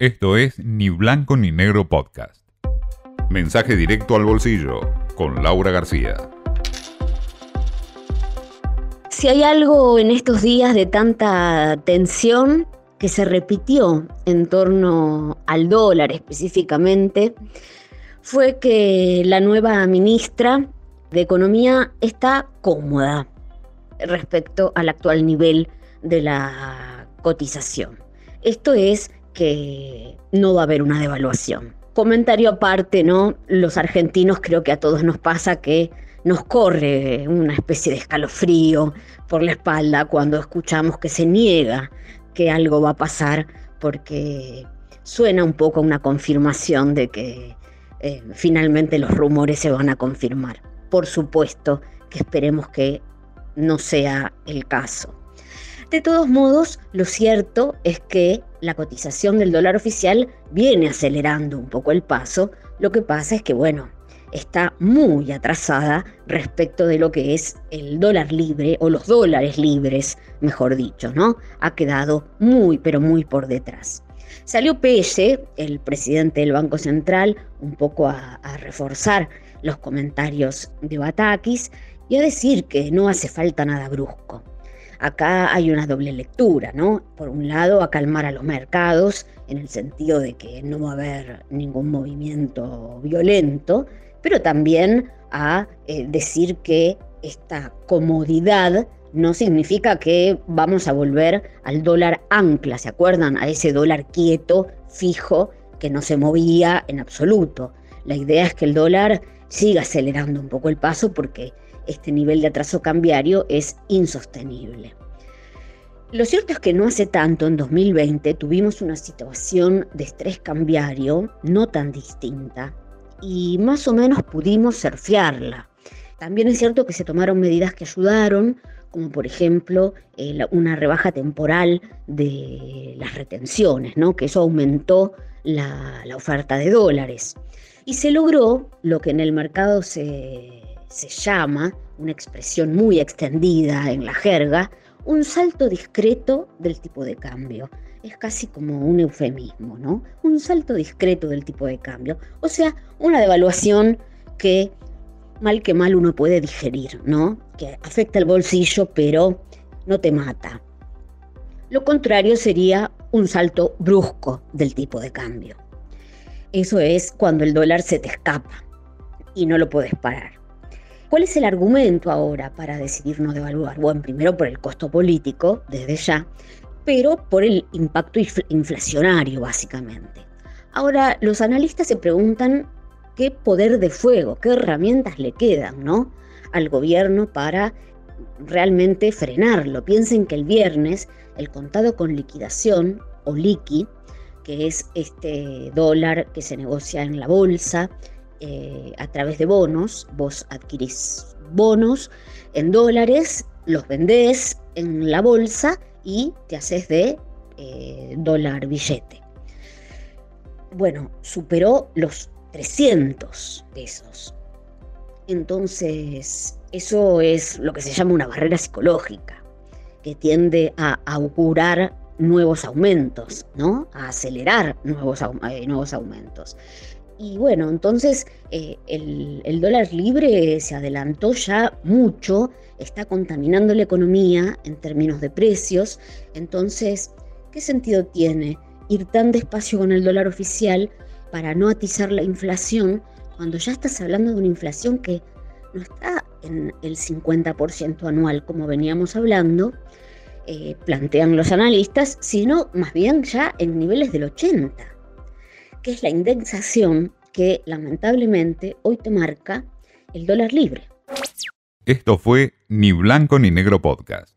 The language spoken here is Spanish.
Esto es Ni Blanco ni Negro Podcast. Mensaje directo al bolsillo con Laura García. Si hay algo en estos días de tanta tensión que se repitió en torno al dólar específicamente, fue que la nueva ministra de Economía está cómoda respecto al actual nivel de la cotización. Esto es que no va a haber una devaluación. Comentario aparte, ¿no? Los argentinos creo que a todos nos pasa que nos corre una especie de escalofrío por la espalda cuando escuchamos que se niega que algo va a pasar porque suena un poco una confirmación de que eh, finalmente los rumores se van a confirmar. Por supuesto que esperemos que no sea el caso. De todos modos, lo cierto es que la cotización del dólar oficial viene acelerando un poco el paso. Lo que pasa es que, bueno, está muy atrasada respecto de lo que es el dólar libre o los dólares libres, mejor dicho, ¿no? Ha quedado muy, pero muy por detrás. Salió Pelle, el presidente del Banco Central, un poco a, reforzar los comentarios de Batakis y a decir que no hace falta nada brusco acá hay una doble lectura, ¿no? Por un lado, a calmar a los mercados, en el sentido de que no va a haber ningún movimiento violento, pero también a eh, decir que esta comodidad no significa que vamos a volver al dólar ancla, ¿se acuerdan? A ese dólar quieto, fijo, que no se movía en absoluto. La idea es que el dólar siga acelerando un poco el paso porque este nivel de atraso cambiario es insostenible. Lo cierto es que no hace tanto, en 2020, tuvimos una situación de estrés cambiario no tan distinta y más o menos pudimos surfearla. También es cierto que se tomaron medidas que ayudaron, como por ejemplo eh, una rebaja temporal de las retenciones, ¿no? que eso aumentó la, la oferta de dólares. Y se logró lo que en el mercado se se llama, una expresión muy extendida en la jerga, un salto discreto del tipo de cambio. Es casi como un eufemismo, ¿no? Un salto discreto del tipo de cambio. O sea, una devaluación que mal que mal uno puede digerir, ¿no? Que afecta el bolsillo, pero no te mata. Lo contrario sería un salto brusco del tipo de cambio. Eso es cuando el dólar se te escapa y no lo puedes parar. ¿Cuál es el argumento ahora para decidir no devaluar? Bueno, primero por el costo político, desde ya, pero por el impacto inflacionario, básicamente. Ahora, los analistas se preguntan qué poder de fuego, qué herramientas le quedan ¿no? al gobierno para realmente frenarlo. Piensen que el viernes el contado con liquidación, o liqui, que es este dólar que se negocia en la bolsa, eh, a través de bonos. Vos adquirís bonos en dólares, los vendés en la bolsa y te haces de eh, dólar billete. Bueno, superó los 300 pesos. Entonces, eso es lo que se llama una barrera psicológica, que tiende a augurar nuevos aumentos, ¿no? A acelerar nuevos, eh, nuevos aumentos. Y bueno, entonces eh, el, dólar libre se adelantó ya mucho, está contaminando la economía en términos de precios. Entonces, ¿qué sentido tiene ir tan despacio con el dólar oficial para no atizar la inflación cuando ya estás hablando de una inflación que no está en el 50% anual como veníamos hablando? Eh, plantean los analistas, sino más bien ya en niveles del 80% que es la indexación que lamentablemente hoy te marca el dólar libre. Esto fue Ni Blanco ni Negro Podcast.